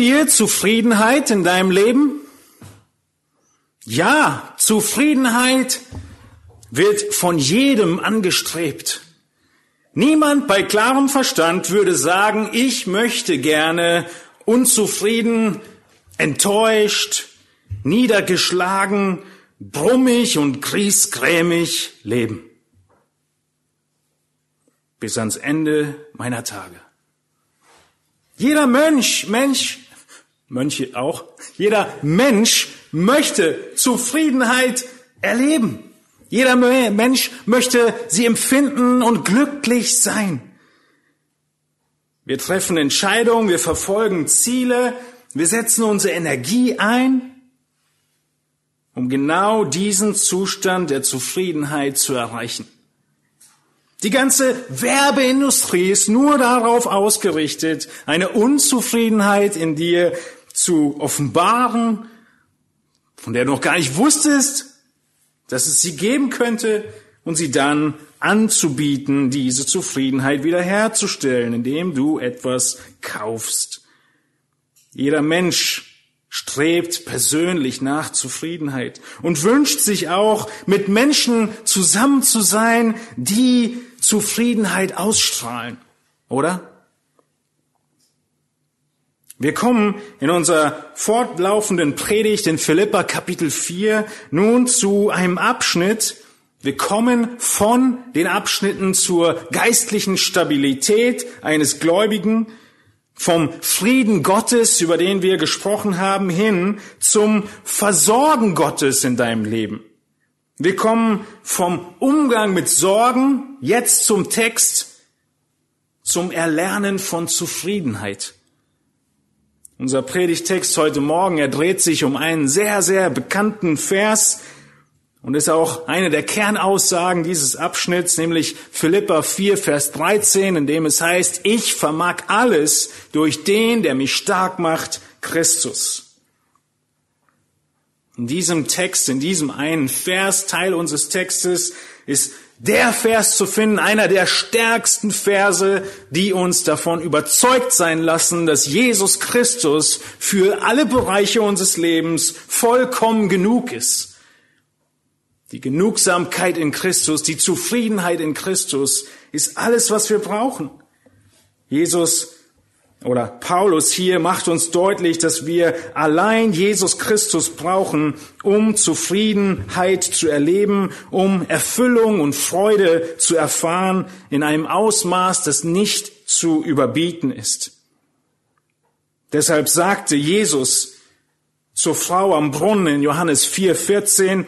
Dir Zufriedenheit in deinem Leben? Ja, Zufriedenheit wird von jedem angestrebt. Niemand bei klarem Verstand würde sagen, ich möchte gerne unzufrieden, enttäuscht, niedergeschlagen, brummig und griesgrämig leben. Bis ans Ende meiner Tage. Jeder Mönch, Mensch, Mönche auch, jeder Mensch möchte Zufriedenheit erleben. Jeder Mensch möchte sie empfinden und glücklich sein. Wir treffen Entscheidungen, wir verfolgen Ziele, wir setzen unsere Energie ein, um genau diesen Zustand der Zufriedenheit zu erreichen. Die ganze Werbeindustrie ist nur darauf ausgerichtet, eine Unzufriedenheit in dir zu offenbaren, von der du noch gar nicht wusstest, dass es sie geben könnte, und sie dann anzubieten, diese Zufriedenheit wiederherzustellen, indem du etwas kaufst. Jeder Mensch strebt persönlich nach Zufriedenheit und wünscht sich auch, mit Menschen zusammen zu sein, die Zufriedenheit ausstrahlen, oder? Wir kommen in unserer fortlaufenden Predigt in Philippa Kapitel 4 nun zu einem Abschnitt. Wir kommen von den Abschnitten zur geistlichen Stabilität eines Gläubigen vom Frieden Gottes, über den wir gesprochen haben, hin zum Versorgen Gottes in deinem Leben. Wir kommen vom Umgang mit Sorgen jetzt zum Text, zum Erlernen von Zufriedenheit. Unser Predigtext heute Morgen, er dreht sich um einen sehr, sehr bekannten Vers, und ist auch eine der Kernaussagen dieses Abschnitts, nämlich Philippa 4, Vers 13, in dem es heißt, ich vermag alles durch den, der mich stark macht, Christus. In diesem Text, in diesem einen Vers, Teil unseres Textes, ist der Vers zu finden, einer der stärksten Verse, die uns davon überzeugt sein lassen, dass Jesus Christus für alle Bereiche unseres Lebens vollkommen genug ist die Genugsamkeit in Christus, die Zufriedenheit in Christus ist alles, was wir brauchen. Jesus oder Paulus hier macht uns deutlich, dass wir allein Jesus Christus brauchen, um Zufriedenheit zu erleben, um Erfüllung und Freude zu erfahren in einem Ausmaß, das nicht zu überbieten ist. Deshalb sagte Jesus zur Frau am Brunnen in Johannes 4, 14,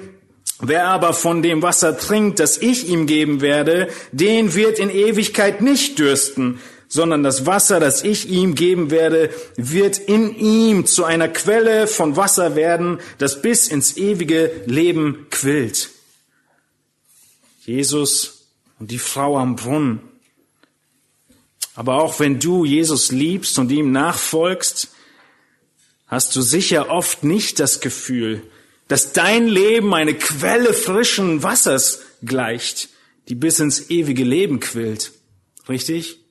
Wer aber von dem Wasser trinkt, das ich ihm geben werde, den wird in Ewigkeit nicht dürsten, sondern das Wasser, das ich ihm geben werde, wird in ihm zu einer Quelle von Wasser werden, das bis ins ewige Leben quillt. Jesus und die Frau am Brunnen. Aber auch wenn du Jesus liebst und ihm nachfolgst, hast du sicher oft nicht das Gefühl, dass dein Leben eine Quelle frischen Wassers gleicht, die bis ins ewige Leben quillt. Richtig?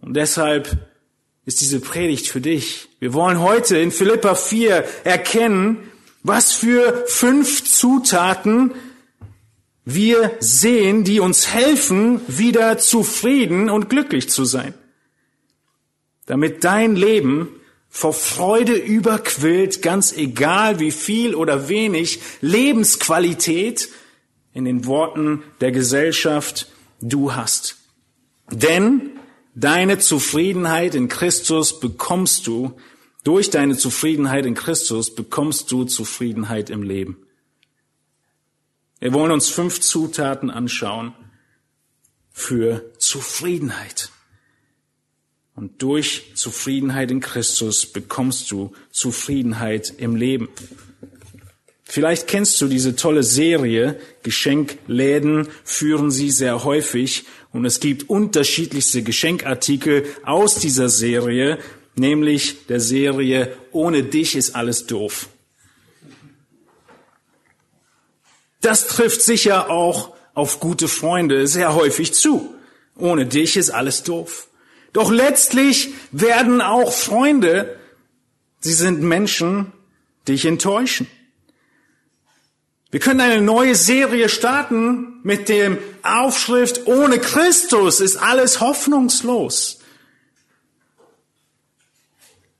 Und deshalb ist diese Predigt für dich. Wir wollen heute in Philippa 4 erkennen, was für fünf Zutaten wir sehen, die uns helfen, wieder zufrieden und glücklich zu sein. Damit dein Leben vor Freude überquillt, ganz egal wie viel oder wenig Lebensqualität in den Worten der Gesellschaft du hast. Denn deine Zufriedenheit in Christus bekommst du, durch deine Zufriedenheit in Christus bekommst du Zufriedenheit im Leben. Wir wollen uns fünf Zutaten anschauen für Zufriedenheit. Und durch Zufriedenheit in Christus bekommst du Zufriedenheit im Leben. Vielleicht kennst du diese tolle Serie, Geschenkläden führen sie sehr häufig und es gibt unterschiedlichste Geschenkartikel aus dieser Serie, nämlich der Serie Ohne dich ist alles doof. Das trifft sicher auch auf gute Freunde sehr häufig zu. Ohne dich ist alles doof. Doch letztlich werden auch Freunde, sie sind Menschen, dich enttäuschen. Wir können eine neue Serie starten mit dem Aufschrift, ohne Christus ist alles hoffnungslos.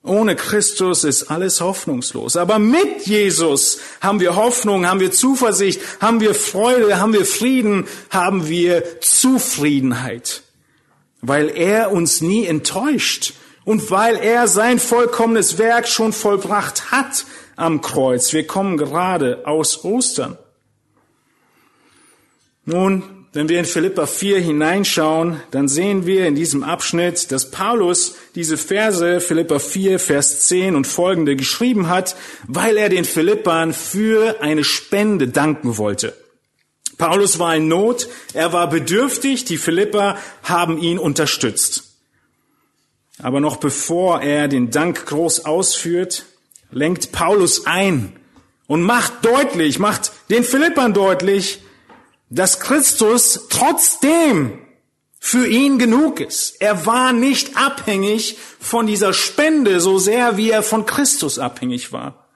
Ohne Christus ist alles hoffnungslos. Aber mit Jesus haben wir Hoffnung, haben wir Zuversicht, haben wir Freude, haben wir Frieden, haben wir Zufriedenheit. Weil er uns nie enttäuscht und weil er sein vollkommenes Werk schon vollbracht hat am Kreuz. Wir kommen gerade aus Ostern. Nun, wenn wir in Philippa 4 hineinschauen, dann sehen wir in diesem Abschnitt, dass Paulus diese Verse, Philippa 4, Vers 10 und folgende geschrieben hat, weil er den Philippern für eine Spende danken wollte. Paulus war in Not, er war bedürftig, die Philipper haben ihn unterstützt. Aber noch bevor er den Dank groß ausführt, lenkt Paulus ein und macht deutlich, macht den Philippern deutlich, dass Christus trotzdem für ihn genug ist. Er war nicht abhängig von dieser Spende so sehr, wie er von Christus abhängig war.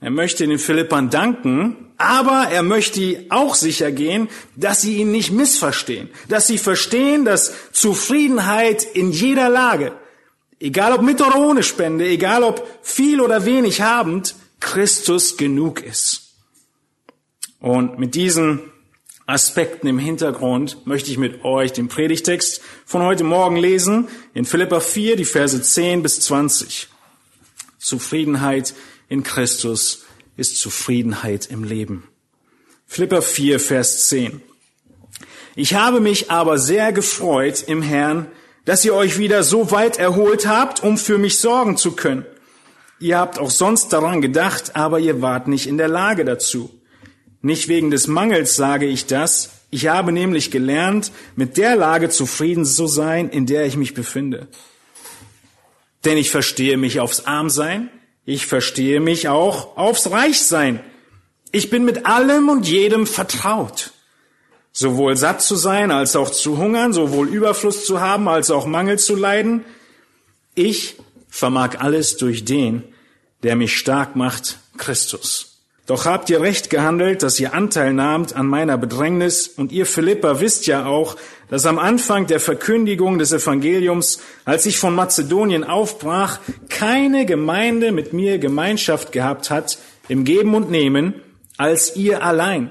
Er möchte den Philippern danken, aber er möchte auch sicher gehen, dass sie ihn nicht missverstehen, dass sie verstehen, dass Zufriedenheit in jeder Lage, egal ob mit oder ohne Spende, egal ob viel oder wenig habend, Christus genug ist. Und mit diesen Aspekten im Hintergrund möchte ich mit euch den Predigtext von heute Morgen lesen in Philippa 4, die Verse 10 bis 20. Zufriedenheit in Christus ist Zufriedenheit im Leben. Philippa 4, Vers 10. Ich habe mich aber sehr gefreut im Herrn, dass ihr euch wieder so weit erholt habt, um für mich sorgen zu können. Ihr habt auch sonst daran gedacht, aber ihr wart nicht in der Lage dazu. Nicht wegen des Mangels sage ich das. Ich habe nämlich gelernt, mit der Lage zufrieden zu sein, in der ich mich befinde. Denn ich verstehe mich aufs Armsein, ich verstehe mich auch aufs Reichsein. Ich bin mit allem und jedem vertraut. Sowohl satt zu sein als auch zu hungern, sowohl Überfluss zu haben als auch Mangel zu leiden. Ich vermag alles durch den, der mich stark macht, Christus. Doch habt ihr recht gehandelt, dass ihr Anteil nahmt an meiner Bedrängnis, und ihr Philippa wisst ja auch, dass am Anfang der Verkündigung des Evangeliums, als ich von Mazedonien aufbrach, keine Gemeinde mit mir Gemeinschaft gehabt hat im Geben und Nehmen, als ihr allein.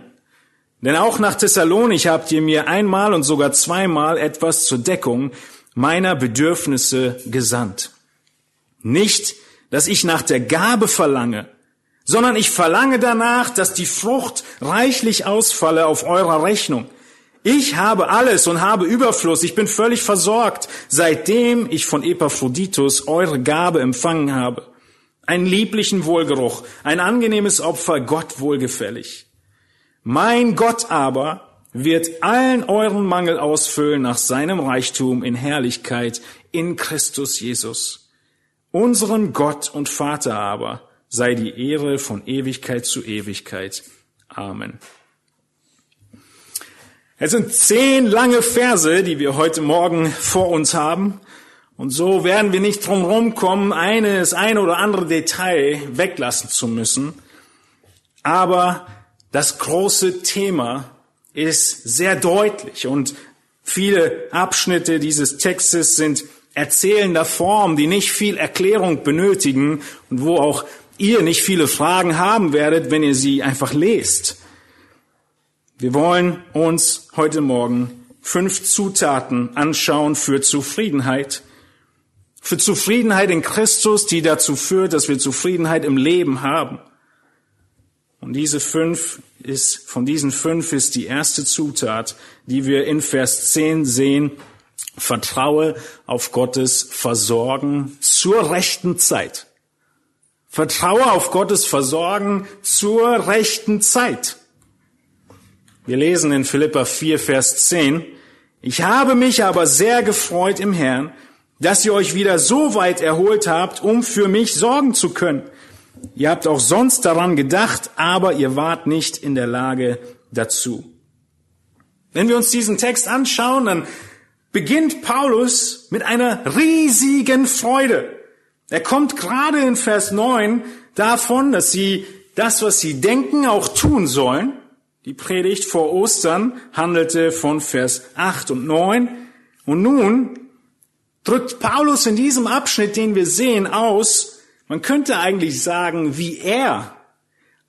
Denn auch nach Thessalonich habt ihr mir einmal und sogar zweimal etwas zur Deckung meiner Bedürfnisse gesandt. Nicht, dass ich nach der Gabe verlange, sondern ich verlange danach, dass die Frucht reichlich ausfalle auf eurer Rechnung. Ich habe alles und habe Überfluss, ich bin völlig versorgt, seitdem ich von Epaphroditus eure Gabe empfangen habe. Einen lieblichen Wohlgeruch, ein angenehmes Opfer, Gott wohlgefällig. Mein Gott aber wird allen euren Mangel ausfüllen nach seinem Reichtum in Herrlichkeit in Christus Jesus. Unseren Gott und Vater aber sei die Ehre von Ewigkeit zu Ewigkeit. Amen. Es sind zehn lange Verse, die wir heute Morgen vor uns haben. Und so werden wir nicht drum rumkommen, eines, ein oder andere Detail weglassen zu müssen. Aber das große Thema ist sehr deutlich und viele Abschnitte dieses Textes sind erzählender Form, die nicht viel Erklärung benötigen und wo auch ihr nicht viele Fragen haben werdet, wenn ihr sie einfach lest. Wir wollen uns heute Morgen fünf Zutaten anschauen für Zufriedenheit. Für Zufriedenheit in Christus, die dazu führt, dass wir Zufriedenheit im Leben haben. Und diese fünf ist, von diesen fünf ist die erste Zutat, die wir in Vers 10 sehen. Vertraue auf Gottes Versorgen zur rechten Zeit. Vertraue auf Gottes Versorgen zur rechten Zeit. Wir lesen in Philippa 4, Vers 10, Ich habe mich aber sehr gefreut im Herrn, dass ihr euch wieder so weit erholt habt, um für mich sorgen zu können. Ihr habt auch sonst daran gedacht, aber ihr wart nicht in der Lage dazu. Wenn wir uns diesen Text anschauen, dann beginnt Paulus mit einer riesigen Freude. Er kommt gerade in Vers 9 davon, dass sie das, was sie denken, auch tun sollen. Die Predigt vor Ostern handelte von Vers 8 und 9. Und nun drückt Paulus in diesem Abschnitt, den wir sehen, aus, man könnte eigentlich sagen, wie er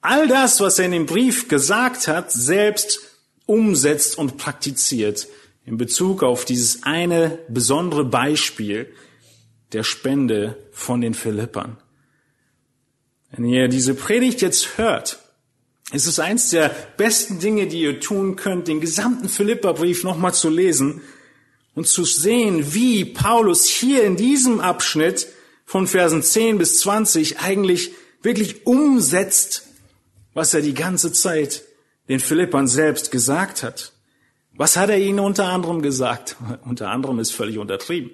all das, was er in dem Brief gesagt hat, selbst umsetzt und praktiziert in Bezug auf dieses eine besondere Beispiel, der Spende von den Philippern. Wenn ihr diese Predigt jetzt hört, ist es eins der besten Dinge, die ihr tun könnt, den gesamten Philipperbrief nochmal zu lesen und zu sehen, wie Paulus hier in diesem Abschnitt von Versen 10 bis 20 eigentlich wirklich umsetzt, was er die ganze Zeit den Philippern selbst gesagt hat. Was hat er ihnen unter anderem gesagt? Unter anderem ist völlig untertrieben.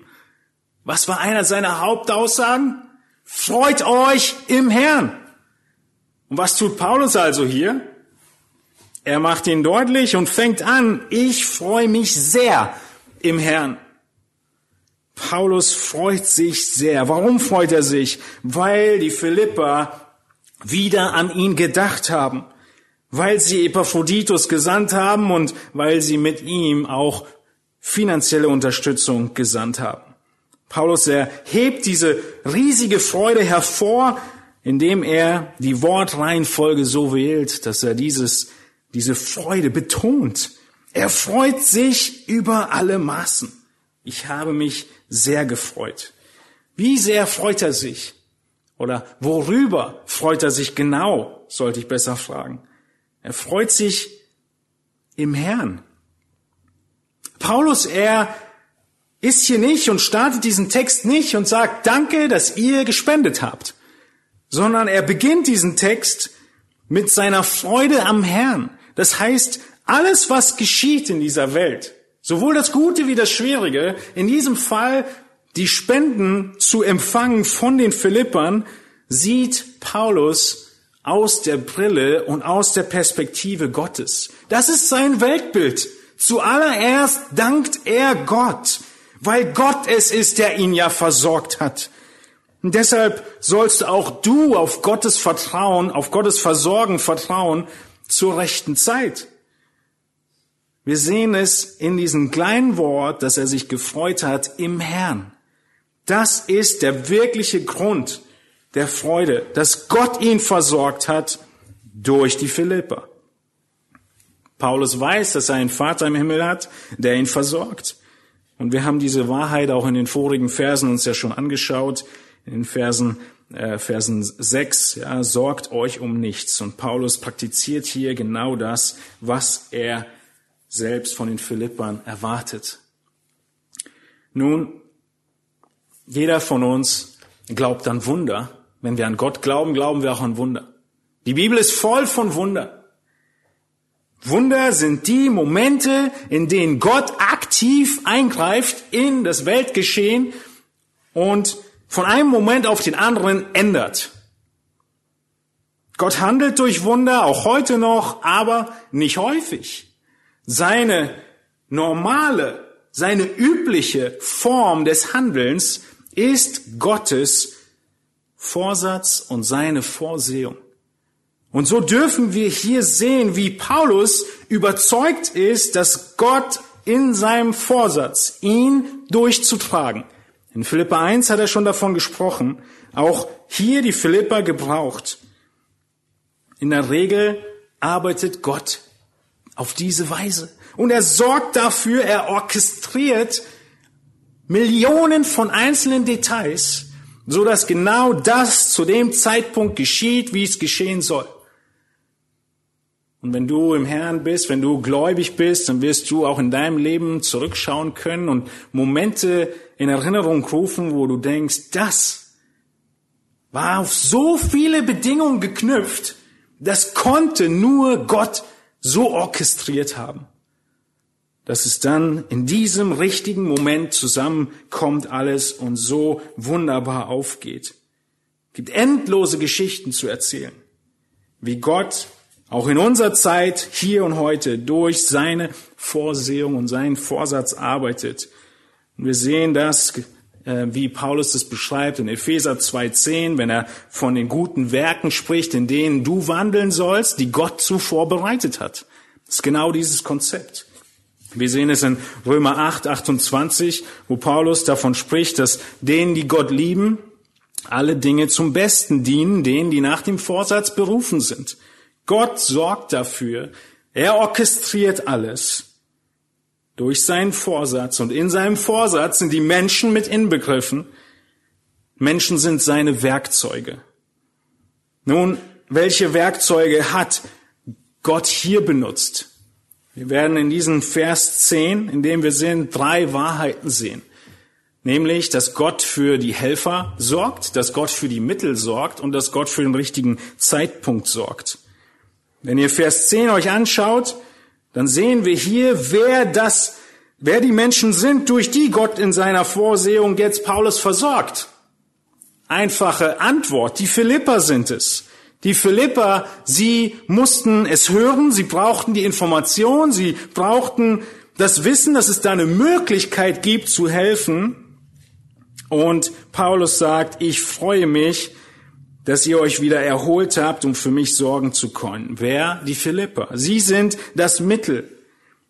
Was war einer seiner Hauptaussagen? Freut euch im Herrn. Und was tut Paulus also hier? Er macht ihn deutlich und fängt an, ich freue mich sehr im Herrn. Paulus freut sich sehr. Warum freut er sich? Weil die Philipper wieder an ihn gedacht haben, weil sie Epaphroditus gesandt haben und weil sie mit ihm auch finanzielle Unterstützung gesandt haben. Paulus erhebt diese riesige Freude hervor, indem er die Wortreihenfolge so wählt, dass er dieses, diese Freude betont. Er freut sich über alle Maßen. Ich habe mich sehr gefreut. Wie sehr freut er sich? Oder worüber freut er sich genau, sollte ich besser fragen. Er freut sich im Herrn. Paulus, er ist hier nicht und startet diesen Text nicht und sagt, danke, dass ihr gespendet habt, sondern er beginnt diesen Text mit seiner Freude am Herrn. Das heißt, alles, was geschieht in dieser Welt, sowohl das Gute wie das Schwierige, in diesem Fall die Spenden zu empfangen von den Philippern, sieht Paulus aus der Brille und aus der Perspektive Gottes. Das ist sein Weltbild. Zuallererst dankt er Gott weil Gott es ist, der ihn ja versorgt hat. Und deshalb sollst auch du auf Gottes Vertrauen, auf Gottes Versorgen vertrauen zur rechten Zeit. Wir sehen es in diesem kleinen Wort, dass er sich gefreut hat im Herrn. Das ist der wirkliche Grund der Freude, dass Gott ihn versorgt hat durch die Philipper. Paulus weiß, dass er einen Vater im Himmel hat, der ihn versorgt. Und wir haben diese Wahrheit auch in den vorigen Versen uns ja schon angeschaut, in den Versen, äh, Versen 6, ja, sorgt euch um nichts. Und Paulus praktiziert hier genau das, was er selbst von den Philippern erwartet. Nun, jeder von uns glaubt an Wunder. Wenn wir an Gott glauben, glauben wir auch an Wunder. Die Bibel ist voll von Wunder. Wunder sind die Momente, in denen Gott aktiv eingreift in das Weltgeschehen und von einem Moment auf den anderen ändert. Gott handelt durch Wunder, auch heute noch, aber nicht häufig. Seine normale, seine übliche Form des Handelns ist Gottes Vorsatz und seine Vorsehung. Und so dürfen wir hier sehen, wie Paulus überzeugt ist, dass Gott in seinem Vorsatz, ihn durchzutragen, In Philippa 1 hat er schon davon gesprochen. Auch hier die Philippa gebraucht. In der Regel arbeitet Gott auf diese Weise. Und er sorgt dafür, er orchestriert Millionen von einzelnen Details, so dass genau das zu dem Zeitpunkt geschieht, wie es geschehen soll. Und wenn du im Herrn bist, wenn du gläubig bist, dann wirst du auch in deinem Leben zurückschauen können und Momente in Erinnerung rufen, wo du denkst, das war auf so viele Bedingungen geknüpft, das konnte nur Gott so orchestriert haben dass es dann in diesem richtigen Moment zusammenkommt alles und so wunderbar aufgeht. Es gibt endlose Geschichten zu erzählen, wie Gott auch in unserer Zeit, hier und heute, durch seine Vorsehung und seinen Vorsatz arbeitet. Und wir sehen das, wie Paulus das beschreibt in Epheser 2.10, wenn er von den guten Werken spricht, in denen du wandeln sollst, die Gott zuvor bereitet hat. Das ist genau dieses Konzept. Wir sehen es in Römer 8, 28, wo Paulus davon spricht, dass denen, die Gott lieben, alle Dinge zum Besten dienen, denen, die nach dem Vorsatz berufen sind. Gott sorgt dafür. Er orchestriert alles durch seinen Vorsatz. Und in seinem Vorsatz sind die Menschen mit inbegriffen. Menschen sind seine Werkzeuge. Nun, welche Werkzeuge hat Gott hier benutzt? Wir werden in diesem Vers 10, in dem wir sind, drei Wahrheiten sehen. Nämlich, dass Gott für die Helfer sorgt, dass Gott für die Mittel sorgt und dass Gott für den richtigen Zeitpunkt sorgt. Wenn ihr Vers 10 euch anschaut, dann sehen wir hier, wer das, wer die Menschen sind, durch die Gott in seiner Vorsehung jetzt Paulus versorgt. Einfache Antwort. Die Philipper sind es. Die Philipper, sie mussten es hören, sie brauchten die Information, sie brauchten das Wissen, dass es da eine Möglichkeit gibt zu helfen. Und Paulus sagt, ich freue mich, dass ihr euch wieder erholt habt, um für mich sorgen zu können. Wer? Die Philipper. Sie sind das Mittel.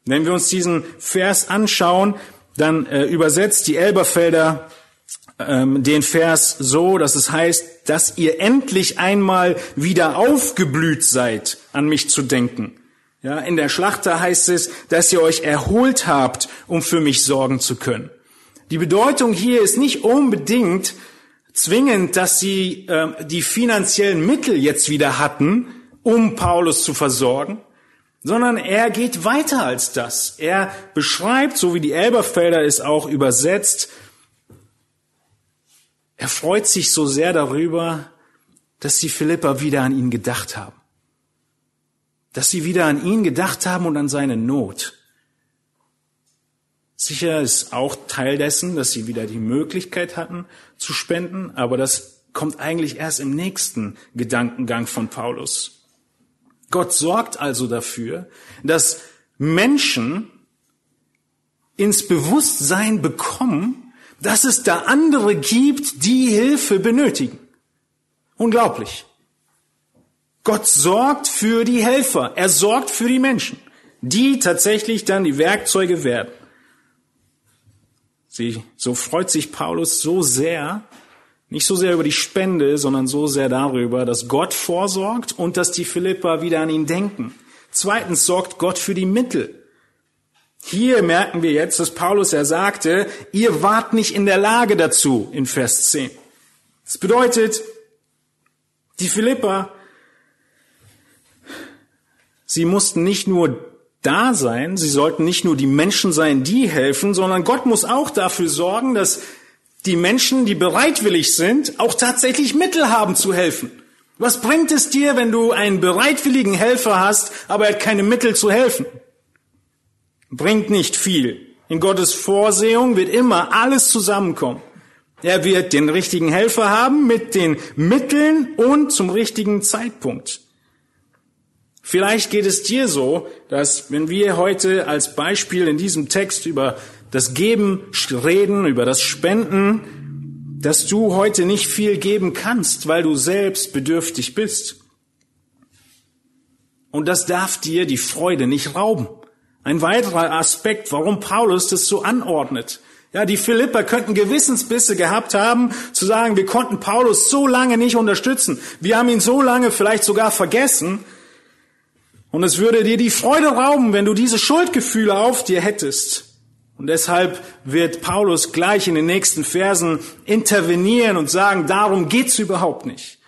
Wenn wir uns diesen Vers anschauen, dann äh, übersetzt die Elberfelder ähm, den Vers so, dass es heißt, dass ihr endlich einmal wieder aufgeblüht seid, an mich zu denken. Ja, in der Schlachter heißt es, dass ihr euch erholt habt, um für mich sorgen zu können. Die Bedeutung hier ist nicht unbedingt zwingend, dass sie äh, die finanziellen Mittel jetzt wieder hatten, um Paulus zu versorgen, sondern er geht weiter als das. Er beschreibt, so wie die Elberfelder es auch übersetzt, er freut sich so sehr darüber, dass die Philippa wieder an ihn gedacht haben. Dass sie wieder an ihn gedacht haben und an seine Not. Sicher ist auch Teil dessen, dass sie wieder die Möglichkeit hatten zu spenden, aber das kommt eigentlich erst im nächsten Gedankengang von Paulus. Gott sorgt also dafür, dass Menschen ins Bewusstsein bekommen, dass es da andere gibt, die Hilfe benötigen. Unglaublich. Gott sorgt für die Helfer. Er sorgt für die Menschen, die tatsächlich dann die Werkzeuge werden. Sie, so freut sich Paulus so sehr, nicht so sehr über die Spende, sondern so sehr darüber, dass Gott vorsorgt und dass die Philippa wieder an ihn denken. Zweitens sorgt Gott für die Mittel. Hier merken wir jetzt, dass Paulus er sagte, ihr wart nicht in der Lage dazu in Vers 10. Das bedeutet, die Philippa, sie mussten nicht nur da sein, sie sollten nicht nur die Menschen sein, die helfen, sondern Gott muss auch dafür sorgen, dass die Menschen, die bereitwillig sind, auch tatsächlich Mittel haben zu helfen. Was bringt es dir, wenn du einen bereitwilligen Helfer hast, aber er hat keine Mittel zu helfen? bringt nicht viel. In Gottes Vorsehung wird immer alles zusammenkommen. Er wird den richtigen Helfer haben mit den Mitteln und zum richtigen Zeitpunkt. Vielleicht geht es dir so, dass wenn wir heute als Beispiel in diesem Text über das Geben reden, über das Spenden, dass du heute nicht viel geben kannst, weil du selbst bedürftig bist. Und das darf dir die Freude nicht rauben. Ein weiterer Aspekt, warum Paulus das so anordnet. Ja, die Philipper könnten Gewissensbisse gehabt haben, zu sagen, wir konnten Paulus so lange nicht unterstützen. Wir haben ihn so lange vielleicht sogar vergessen. Und es würde dir die Freude rauben, wenn du diese Schuldgefühle auf dir hättest. Und deshalb wird Paulus gleich in den nächsten Versen intervenieren und sagen, darum geht's überhaupt nicht.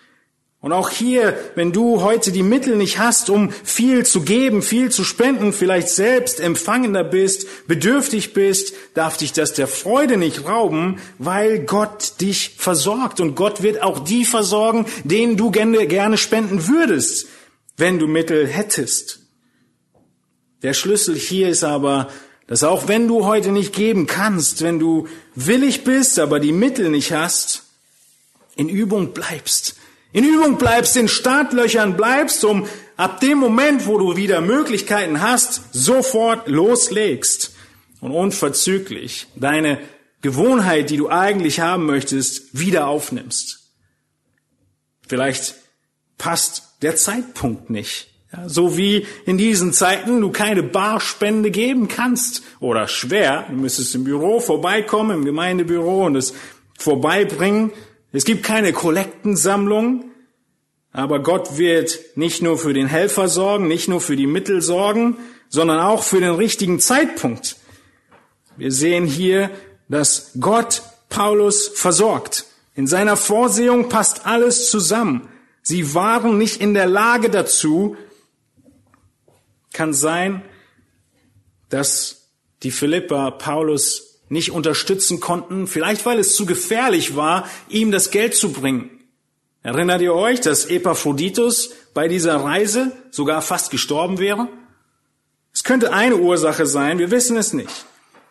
Und auch hier, wenn du heute die Mittel nicht hast, um viel zu geben, viel zu spenden, vielleicht selbst empfangender bist, bedürftig bist, darf dich das der Freude nicht rauben, weil Gott dich versorgt. Und Gott wird auch die versorgen, denen du gerne spenden würdest, wenn du Mittel hättest. Der Schlüssel hier ist aber, dass auch wenn du heute nicht geben kannst, wenn du willig bist, aber die Mittel nicht hast, in Übung bleibst in Übung bleibst, in Startlöchern bleibst, um ab dem Moment, wo du wieder Möglichkeiten hast, sofort loslegst und unverzüglich deine Gewohnheit, die du eigentlich haben möchtest, wieder aufnimmst. Vielleicht passt der Zeitpunkt nicht. Ja, so wie in diesen Zeiten du keine Barspende geben kannst oder schwer, du müsstest im Büro vorbeikommen, im Gemeindebüro und es vorbeibringen. Es gibt keine Kollektensammlung, aber Gott wird nicht nur für den Helfer sorgen, nicht nur für die Mittel sorgen, sondern auch für den richtigen Zeitpunkt. Wir sehen hier, dass Gott Paulus versorgt. In seiner Vorsehung passt alles zusammen. Sie waren nicht in der Lage dazu. Kann sein, dass die Philipper Paulus nicht unterstützen konnten, vielleicht weil es zu gefährlich war, ihm das Geld zu bringen. Erinnert ihr euch, dass Epaphroditus bei dieser Reise sogar fast gestorben wäre? Es könnte eine Ursache sein, wir wissen es nicht.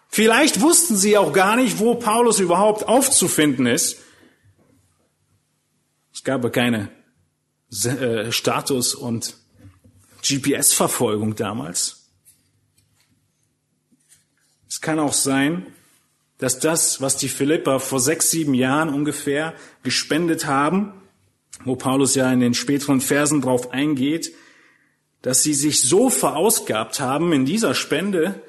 Vielleicht wussten sie auch gar nicht, wo Paulus überhaupt aufzufinden ist. Es gab keine äh, Status- und GPS-Verfolgung damals. Es kann auch sein, dass das, was die Philipper vor sechs, sieben Jahren ungefähr gespendet haben, wo Paulus ja in den späteren Versen drauf eingeht, dass sie sich so verausgabt haben in dieser Spende,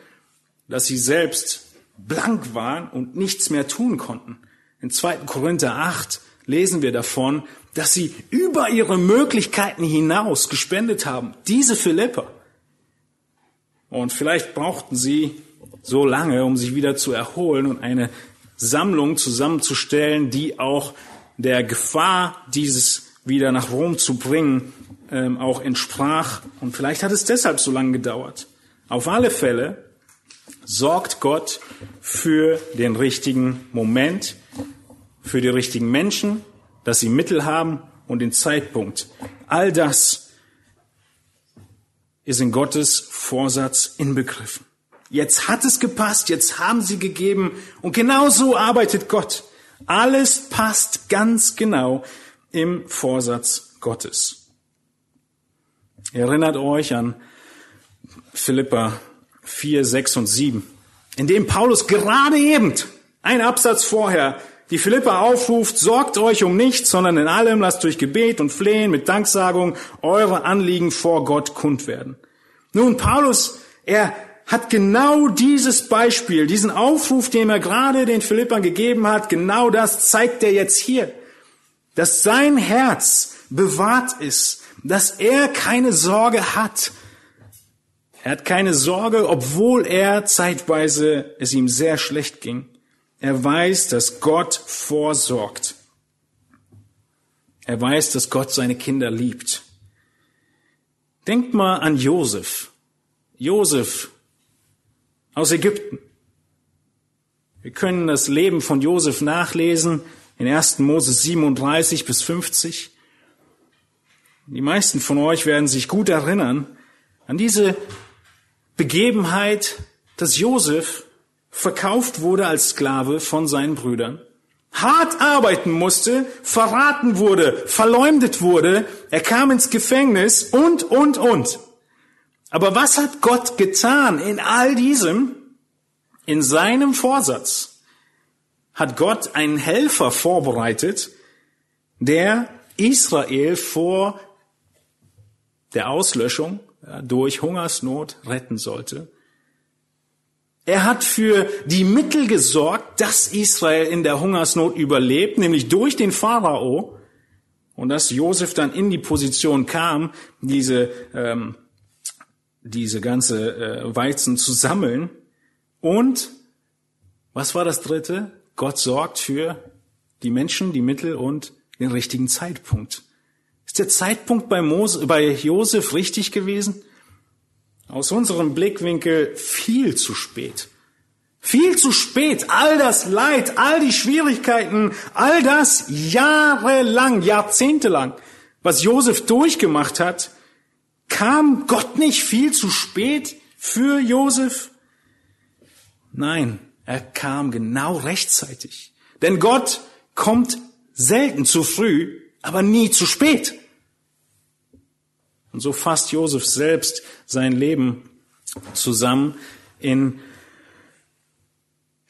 dass sie selbst blank waren und nichts mehr tun konnten. In 2. Korinther 8 lesen wir davon, dass sie über ihre Möglichkeiten hinaus gespendet haben. Diese Philipper. Und vielleicht brauchten sie so lange, um sich wieder zu erholen und eine Sammlung zusammenzustellen, die auch der Gefahr, dieses wieder nach Rom zu bringen, ähm, auch entsprach. Und vielleicht hat es deshalb so lange gedauert. Auf alle Fälle sorgt Gott für den richtigen Moment, für die richtigen Menschen, dass sie Mittel haben und den Zeitpunkt. All das ist in Gottes Vorsatz inbegriffen. Jetzt hat es gepasst, jetzt haben sie gegeben und genau so arbeitet Gott. Alles passt ganz genau im Vorsatz Gottes. Erinnert euch an Philippa 4, 6 und 7, in dem Paulus gerade eben, ein Absatz vorher, die Philippa aufruft, sorgt euch um nichts, sondern in allem lasst durch Gebet und Flehen mit Danksagung eure Anliegen vor Gott kund werden. Nun, Paulus, er hat genau dieses Beispiel, diesen Aufruf, den er gerade den Philippern gegeben hat, genau das zeigt er jetzt hier. Dass sein Herz bewahrt ist, dass er keine Sorge hat. Er hat keine Sorge, obwohl er zeitweise es ihm sehr schlecht ging. Er weiß, dass Gott vorsorgt. Er weiß, dass Gott seine Kinder liebt. Denkt mal an Josef. Josef aus Ägypten. Wir können das Leben von Josef nachlesen in 1. Mose 37 bis 50. Die meisten von euch werden sich gut erinnern an diese Begebenheit, dass Josef verkauft wurde als Sklave von seinen Brüdern, hart arbeiten musste, verraten wurde, verleumdet wurde, er kam ins Gefängnis und, und, und. Aber was hat Gott getan in all diesem? In seinem Vorsatz hat Gott einen Helfer vorbereitet, der Israel vor der Auslöschung durch Hungersnot retten sollte. Er hat für die Mittel gesorgt, dass Israel in der Hungersnot überlebt, nämlich durch den Pharao. Und dass Josef dann in die Position kam, diese, ähm, diese ganze äh, Weizen zu sammeln. Und was war das dritte? Gott sorgt für die Menschen, die Mittel und den richtigen Zeitpunkt. Ist der Zeitpunkt bei, Mose, bei Josef richtig gewesen? Aus unserem Blickwinkel viel zu spät. Viel zu spät. All das Leid, all die Schwierigkeiten, all das jahrelang, jahrzehntelang, was Josef durchgemacht hat, kam Gott nicht viel zu spät für Josef? Nein, er kam genau rechtzeitig. Denn Gott kommt selten zu früh, aber nie zu spät. Und so fasst Josef selbst sein Leben zusammen in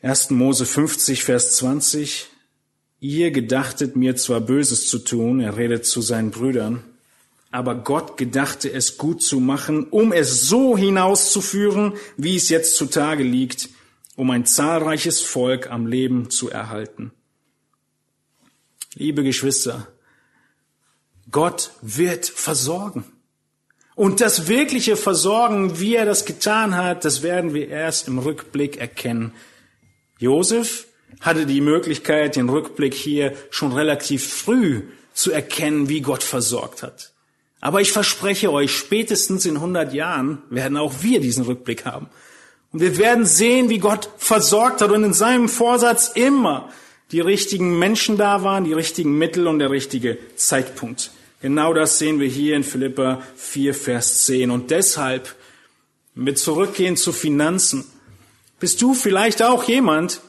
1. Mose 50, Vers 20. Ihr gedachtet mir zwar Böses zu tun, er redet zu seinen Brüdern, aber Gott gedachte es gut zu machen, um es so hinauszuführen, wie es jetzt zutage liegt, um ein zahlreiches Volk am Leben zu erhalten. Liebe Geschwister, Gott wird versorgen. Und das wirkliche Versorgen, wie er das getan hat, das werden wir erst im Rückblick erkennen. Josef hatte die Möglichkeit, den Rückblick hier schon relativ früh zu erkennen, wie Gott versorgt hat. Aber ich verspreche euch, spätestens in 100 Jahren werden auch wir diesen Rückblick haben. Und wir werden sehen, wie Gott versorgt hat und in seinem Vorsatz immer die richtigen Menschen da waren, die richtigen Mittel und der richtige Zeitpunkt. Genau das sehen wir hier in Philippa 4, Vers 10. Und deshalb, wir zurückgehen zu Finanzen, bist du vielleicht auch jemand,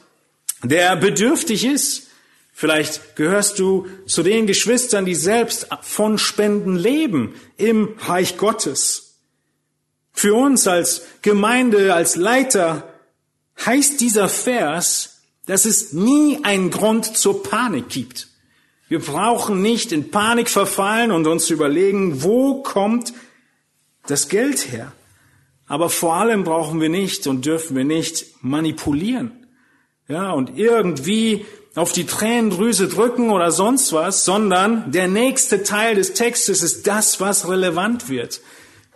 der bedürftig ist. Vielleicht gehörst du zu den Geschwistern, die selbst von Spenden leben im Reich Gottes. Für uns als Gemeinde, als Leiter heißt dieser Vers, dass es nie einen Grund zur Panik gibt. Wir brauchen nicht in Panik verfallen und uns überlegen, wo kommt das Geld her? Aber vor allem brauchen wir nicht und dürfen wir nicht manipulieren. Ja, und irgendwie auf die Tränendrüse drücken oder sonst was, sondern der nächste Teil des Textes ist das, was relevant wird.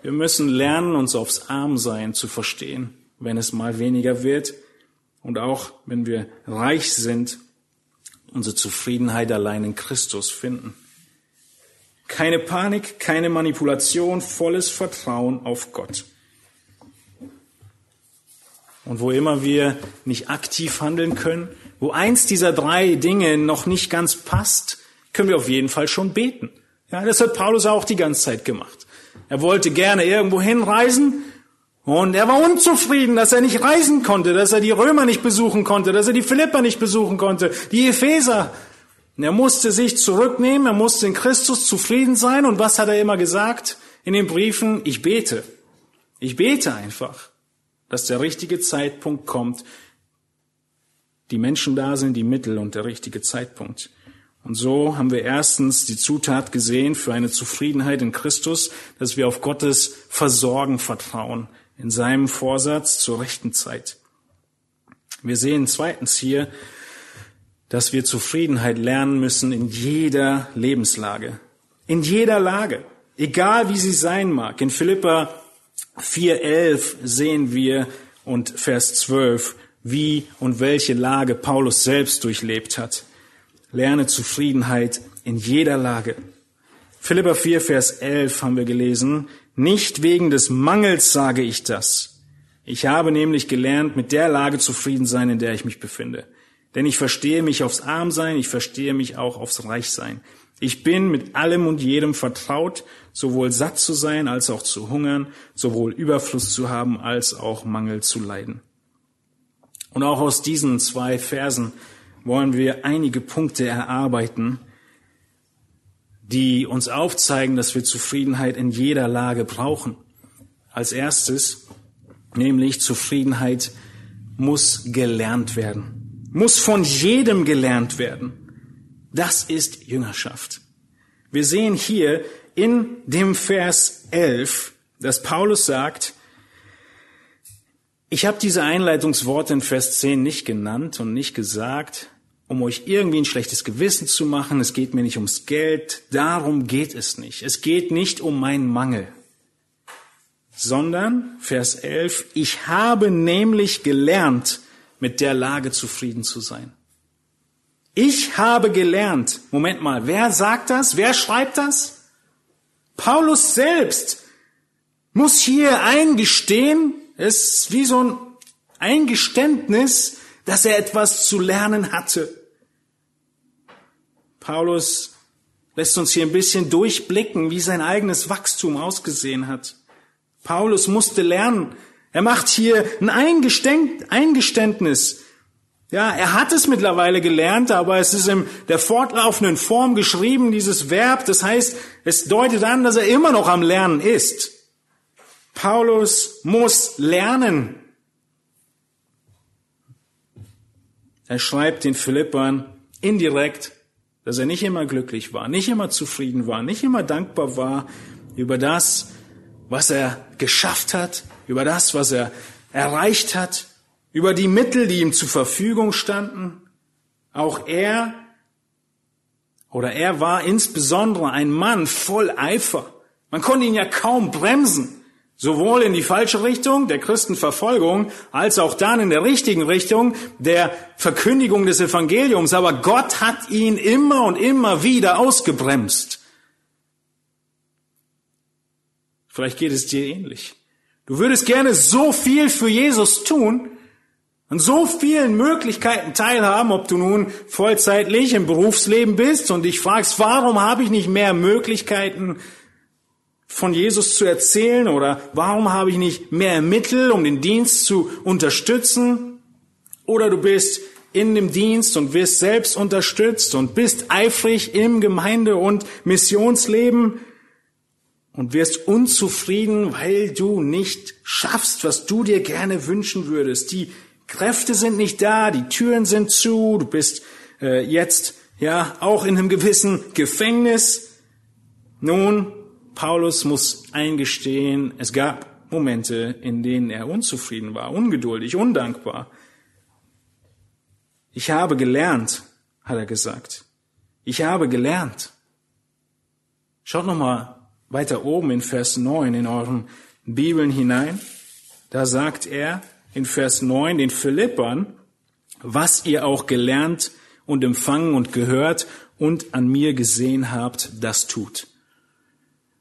Wir müssen lernen, uns aufs Armsein zu verstehen, wenn es mal weniger wird und auch wenn wir reich sind, unsere Zufriedenheit allein in Christus finden. Keine Panik, keine Manipulation, volles Vertrauen auf Gott. Und wo immer wir nicht aktiv handeln können, wo eins dieser drei Dinge noch nicht ganz passt, können wir auf jeden Fall schon beten. Ja, das hat Paulus auch die ganze Zeit gemacht. Er wollte gerne irgendwo hinreisen und er war unzufrieden, dass er nicht reisen konnte, dass er die Römer nicht besuchen konnte, dass er die Philipper nicht besuchen konnte, die Epheser. Und er musste sich zurücknehmen, er musste in Christus zufrieden sein. Und was hat er immer gesagt in den Briefen? Ich bete. Ich bete einfach, dass der richtige Zeitpunkt kommt. Die Menschen da sind, die Mittel und der richtige Zeitpunkt. Und so haben wir erstens die Zutat gesehen für eine Zufriedenheit in Christus, dass wir auf Gottes Versorgen vertrauen, in seinem Vorsatz zur rechten Zeit. Wir sehen zweitens hier, dass wir Zufriedenheit lernen müssen in jeder Lebenslage. In jeder Lage. Egal wie sie sein mag. In Philippa 4.11 sehen wir und Vers 12, wie und welche Lage Paulus selbst durchlebt hat. Lerne Zufriedenheit in jeder Lage. Philippa 4, Vers 11 haben wir gelesen. Nicht wegen des Mangels sage ich das. Ich habe nämlich gelernt, mit der Lage zufrieden sein, in der ich mich befinde. Denn ich verstehe mich aufs Armsein, ich verstehe mich auch aufs Reichsein. Ich bin mit allem und jedem vertraut, sowohl satt zu sein als auch zu hungern, sowohl Überfluss zu haben als auch Mangel zu leiden. Und auch aus diesen zwei Versen wollen wir einige Punkte erarbeiten, die uns aufzeigen, dass wir Zufriedenheit in jeder Lage brauchen. Als erstes, nämlich Zufriedenheit muss gelernt werden, muss von jedem gelernt werden. Das ist Jüngerschaft. Wir sehen hier in dem Vers 11, dass Paulus sagt, Ich habe diese Einleitungsworte in Vers 10 nicht genannt und nicht gesagt, um euch irgendwie ein schlechtes Gewissen zu machen. Es geht mir nicht ums Geld. Darum geht es nicht. Es geht nicht um meinen Mangel. Sondern, Vers 11, ich habe nämlich gelernt, mit der Lage zufrieden zu sein. Ich habe gelernt. Moment mal, wer sagt das? Wer schreibt das? Paulus selbst muss hier eingestehen, es ist wie so ein Eingeständnis, dass er etwas zu lernen hatte. Paulus lässt uns hier ein bisschen durchblicken, wie sein eigenes Wachstum ausgesehen hat. Paulus musste lernen. Er macht hier ein Eingeständnis. Ja, er hat es mittlerweile gelernt, aber es ist in der fortlaufenden Form geschrieben, dieses Verb. Das heißt, es deutet an, dass er immer noch am Lernen ist. Paulus muss lernen. Er schreibt den Philippern indirekt, dass er nicht immer glücklich war, nicht immer zufrieden war, nicht immer dankbar war über das, was er geschafft hat, über das, was er erreicht hat, über die Mittel, die ihm zur Verfügung standen. Auch er oder er war insbesondere ein Mann voll Eifer. Man konnte ihn ja kaum bremsen. Sowohl in die falsche Richtung der Christenverfolgung als auch dann in der richtigen Richtung der Verkündigung des Evangeliums. Aber Gott hat ihn immer und immer wieder ausgebremst. Vielleicht geht es dir ähnlich. Du würdest gerne so viel für Jesus tun, an so vielen Möglichkeiten teilhaben, ob du nun vollzeitlich im Berufsleben bist und dich fragst, warum habe ich nicht mehr Möglichkeiten, von Jesus zu erzählen oder warum habe ich nicht mehr Mittel, um den Dienst zu unterstützen? Oder du bist in dem Dienst und wirst selbst unterstützt und bist eifrig im Gemeinde- und Missionsleben und wirst unzufrieden, weil du nicht schaffst, was du dir gerne wünschen würdest. Die Kräfte sind nicht da, die Türen sind zu, du bist äh, jetzt ja auch in einem gewissen Gefängnis. Nun, Paulus muss eingestehen, es gab Momente, in denen er unzufrieden war, ungeduldig, undankbar. Ich habe gelernt, hat er gesagt. Ich habe gelernt. Schaut nochmal weiter oben in Vers 9 in euren Bibeln hinein. Da sagt er in Vers 9 den Philippern, was ihr auch gelernt und empfangen und gehört und an mir gesehen habt, das tut.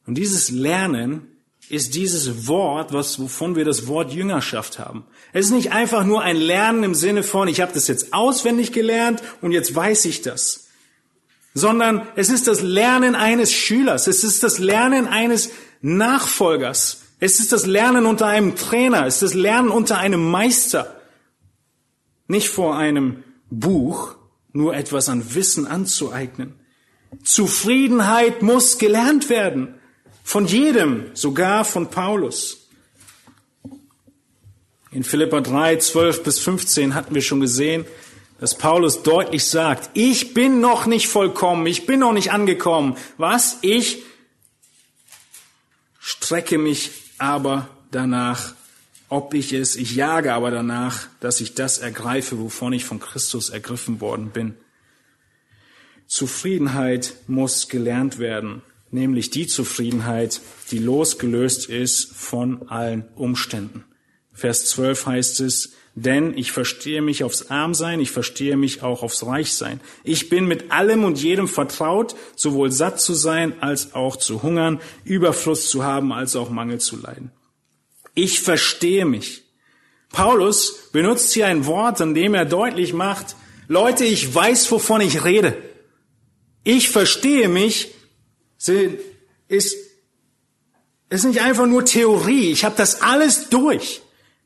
Und dieses Lernen ist dieses Wort, was, wovon wir das Wort Jüngerschaft haben. Es ist nicht einfach nur ein Lernen im Sinne von, ich habe das jetzt auswendig gelernt und jetzt weiß ich das, sondern es ist das Lernen eines Schülers, es ist das Lernen eines Nachfolgers, es ist das Lernen unter einem Trainer, es ist das Lernen unter einem Meister, nicht vor einem Buch nur etwas an Wissen anzueignen. Zufriedenheit muss gelernt werden. Von jedem, sogar von Paulus. In Philippa 3, 12 bis 15 hatten wir schon gesehen, dass Paulus deutlich sagt, ich bin noch nicht vollkommen, ich bin noch nicht angekommen. Was? Ich strecke mich aber danach, ob ich es, ich jage aber danach, dass ich das ergreife, wovon ich von Christus ergriffen worden bin. Zufriedenheit muss gelernt werden nämlich die Zufriedenheit, die losgelöst ist von allen Umständen. Vers 12 heißt es, denn ich verstehe mich aufs Armsein, ich verstehe mich auch aufs Reichsein. Ich bin mit allem und jedem vertraut, sowohl satt zu sein als auch zu hungern, Überfluss zu haben als auch Mangel zu leiden. Ich verstehe mich. Paulus benutzt hier ein Wort, an dem er deutlich macht, Leute, ich weiß, wovon ich rede. Ich verstehe mich, ist, ist nicht einfach nur Theorie. Ich habe das alles durch.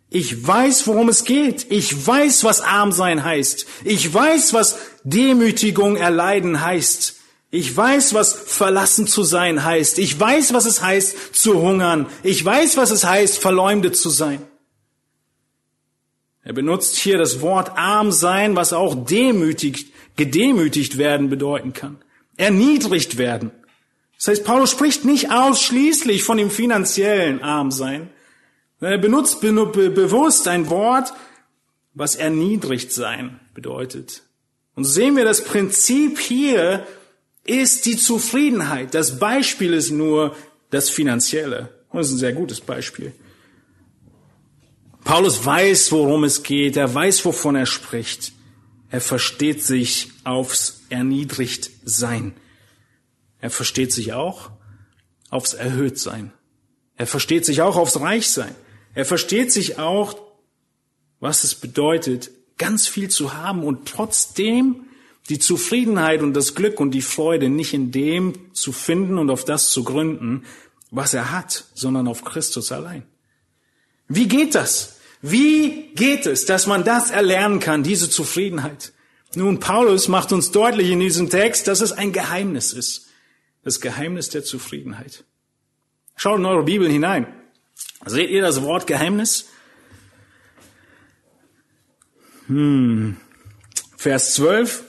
Ich weiß, worum es geht. Ich weiß, was arm sein heißt. Ich weiß, was Demütigung erleiden heißt. Ich weiß, was verlassen zu sein heißt. Ich weiß, was es heißt, zu hungern. Ich weiß, was es heißt, verleumdet zu sein. Er benutzt hier das Wort arm sein, was auch demütigt, gedemütigt werden bedeuten kann. Erniedrigt werden. Das heißt, Paulus spricht nicht ausschließlich von dem finanziellen Armsein, Er benutzt bewusst ein Wort, was erniedrigt sein bedeutet. Und sehen wir, das Prinzip hier ist die Zufriedenheit. Das Beispiel ist nur das Finanzielle. Und das ist ein sehr gutes Beispiel. Paulus weiß, worum es geht. Er weiß, wovon er spricht. Er versteht sich aufs erniedrigt sein. Er versteht sich auch aufs erhöht sein. Er versteht sich auch aufs reich sein. Er versteht sich auch, was es bedeutet, ganz viel zu haben und trotzdem die Zufriedenheit und das Glück und die Freude nicht in dem zu finden und auf das zu gründen, was er hat, sondern auf Christus allein. Wie geht das? Wie geht es, dass man das erlernen kann, diese Zufriedenheit? Nun, Paulus macht uns deutlich in diesem Text, dass es ein Geheimnis ist. Das Geheimnis der Zufriedenheit. Schaut in eure Bibel hinein. Seht ihr das Wort Geheimnis? Hm. Vers 12.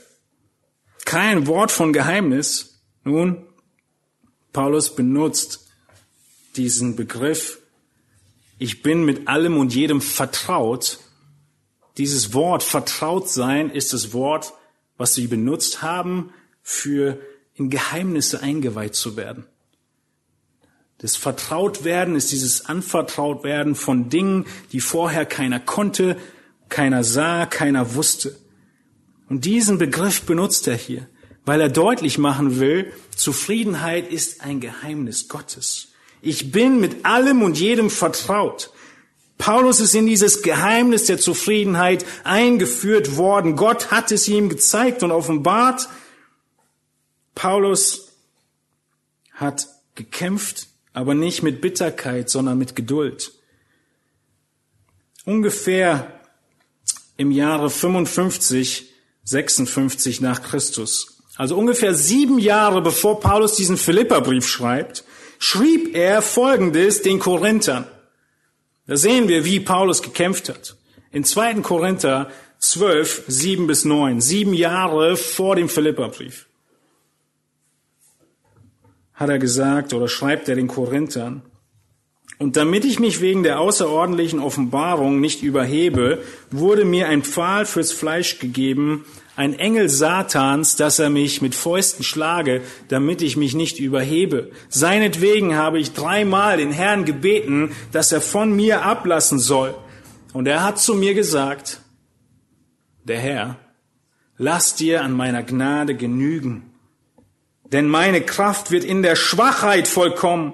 Kein Wort von Geheimnis. Nun, Paulus benutzt diesen Begriff. Ich bin mit allem und jedem vertraut. Dieses Wort vertraut sein ist das Wort, was sie benutzt haben, für in Geheimnisse eingeweiht zu werden. Das Vertrautwerden ist dieses Anvertrautwerden von Dingen, die vorher keiner konnte, keiner sah, keiner wusste. Und diesen Begriff benutzt er hier, weil er deutlich machen will, Zufriedenheit ist ein Geheimnis Gottes. Ich bin mit allem und jedem vertraut. Paulus ist in dieses Geheimnis der Zufriedenheit eingeführt worden. Gott hat es ihm gezeigt und offenbart. Paulus hat gekämpft, aber nicht mit Bitterkeit, sondern mit Geduld. Ungefähr im Jahre 55, 56 nach Christus, also ungefähr sieben Jahre bevor Paulus diesen Philipperbrief schreibt, schrieb er Folgendes den Korinthern. Da sehen wir, wie Paulus gekämpft hat. In 2. Korinther 12, 7 bis 9, sieben Jahre vor dem Philipperbrief hat er gesagt oder schreibt er den Korinthern. Und damit ich mich wegen der außerordentlichen Offenbarung nicht überhebe, wurde mir ein Pfahl fürs Fleisch gegeben, ein Engel Satans, dass er mich mit Fäusten schlage, damit ich mich nicht überhebe. Seinetwegen habe ich dreimal den Herrn gebeten, dass er von mir ablassen soll. Und er hat zu mir gesagt, der Herr, lass dir an meiner Gnade genügen, denn meine Kraft wird in der Schwachheit vollkommen.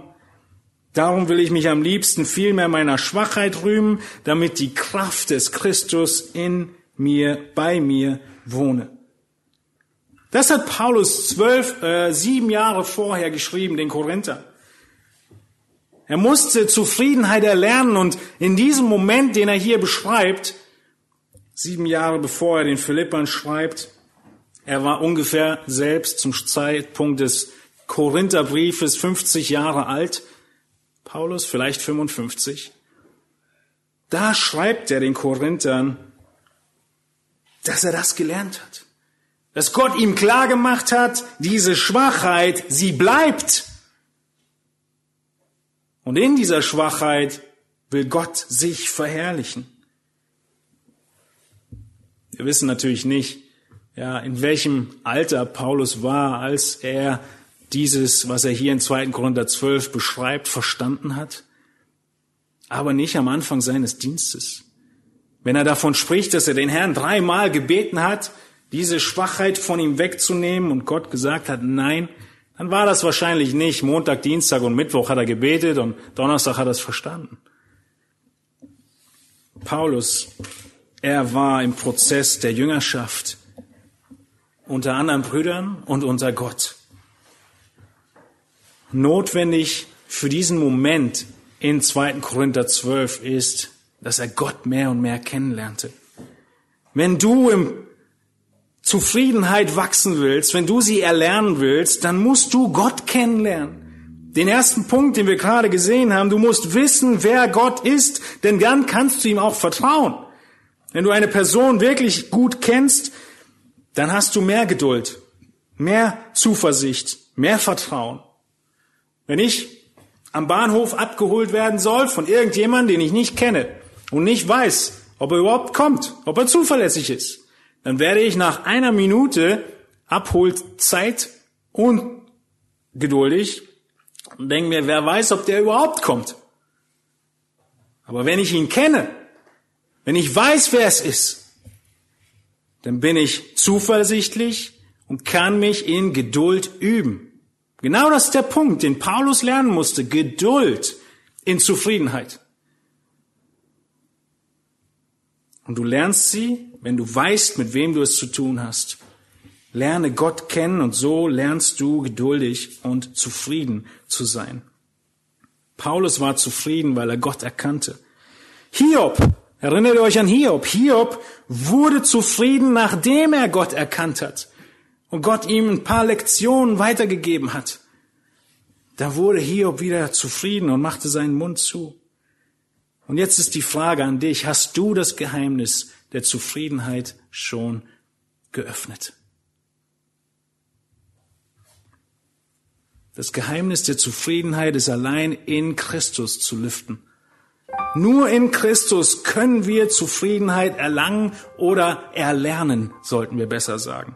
Darum will ich mich am liebsten vielmehr meiner Schwachheit rühmen, damit die Kraft des Christus in mir, bei mir wohne. Das hat Paulus zwölf, äh, sieben Jahre vorher geschrieben, den Korinther. Er musste Zufriedenheit erlernen und in diesem Moment, den er hier beschreibt, sieben Jahre bevor er den Philippern schreibt, er war ungefähr selbst zum Zeitpunkt des Korintherbriefes 50 Jahre alt. Paulus vielleicht 55. Da schreibt er den Korinthern, dass er das gelernt hat. Dass Gott ihm klar gemacht hat, diese Schwachheit, sie bleibt. Und in dieser Schwachheit will Gott sich verherrlichen. Wir wissen natürlich nicht, ja, in welchem Alter Paulus war, als er dieses, was er hier in 2. Korinther 12 beschreibt, verstanden hat. Aber nicht am Anfang seines Dienstes. Wenn er davon spricht, dass er den Herrn dreimal gebeten hat, diese Schwachheit von ihm wegzunehmen und Gott gesagt hat, nein, dann war das wahrscheinlich nicht. Montag, Dienstag und Mittwoch hat er gebetet und Donnerstag hat er es verstanden. Paulus, er war im Prozess der Jüngerschaft unter anderen Brüdern und unter Gott. Notwendig für diesen Moment in 2. Korinther 12 ist, dass er Gott mehr und mehr kennenlernte. Wenn du im Zufriedenheit wachsen willst, wenn du sie erlernen willst, dann musst du Gott kennenlernen. Den ersten Punkt, den wir gerade gesehen haben, du musst wissen, wer Gott ist, denn dann kannst du ihm auch vertrauen. Wenn du eine Person wirklich gut kennst, dann hast du mehr Geduld, mehr Zuversicht, mehr Vertrauen. Wenn ich am Bahnhof abgeholt werden soll von irgendjemandem, den ich nicht kenne und nicht weiß, ob er überhaupt kommt, ob er zuverlässig ist, dann werde ich nach einer Minute Abholzeit ungeduldig und denke mir, wer weiß, ob der überhaupt kommt. Aber wenn ich ihn kenne, wenn ich weiß, wer es ist, dann bin ich zuversichtlich und kann mich in Geduld üben. Genau das ist der Punkt, den Paulus lernen musste. Geduld in Zufriedenheit. Und du lernst sie, wenn du weißt, mit wem du es zu tun hast. Lerne Gott kennen und so lernst du geduldig und zufrieden zu sein. Paulus war zufrieden, weil er Gott erkannte. Hiob, erinnert euch an Hiob? Hiob wurde zufrieden, nachdem er Gott erkannt hat und Gott ihm ein paar Lektionen weitergegeben hat. Da wurde Hiob wieder zufrieden und machte seinen Mund zu. Und jetzt ist die Frage an dich, hast du das Geheimnis der Zufriedenheit schon geöffnet? Das Geheimnis der Zufriedenheit ist allein in Christus zu lüften. Nur in Christus können wir Zufriedenheit erlangen oder erlernen, sollten wir besser sagen.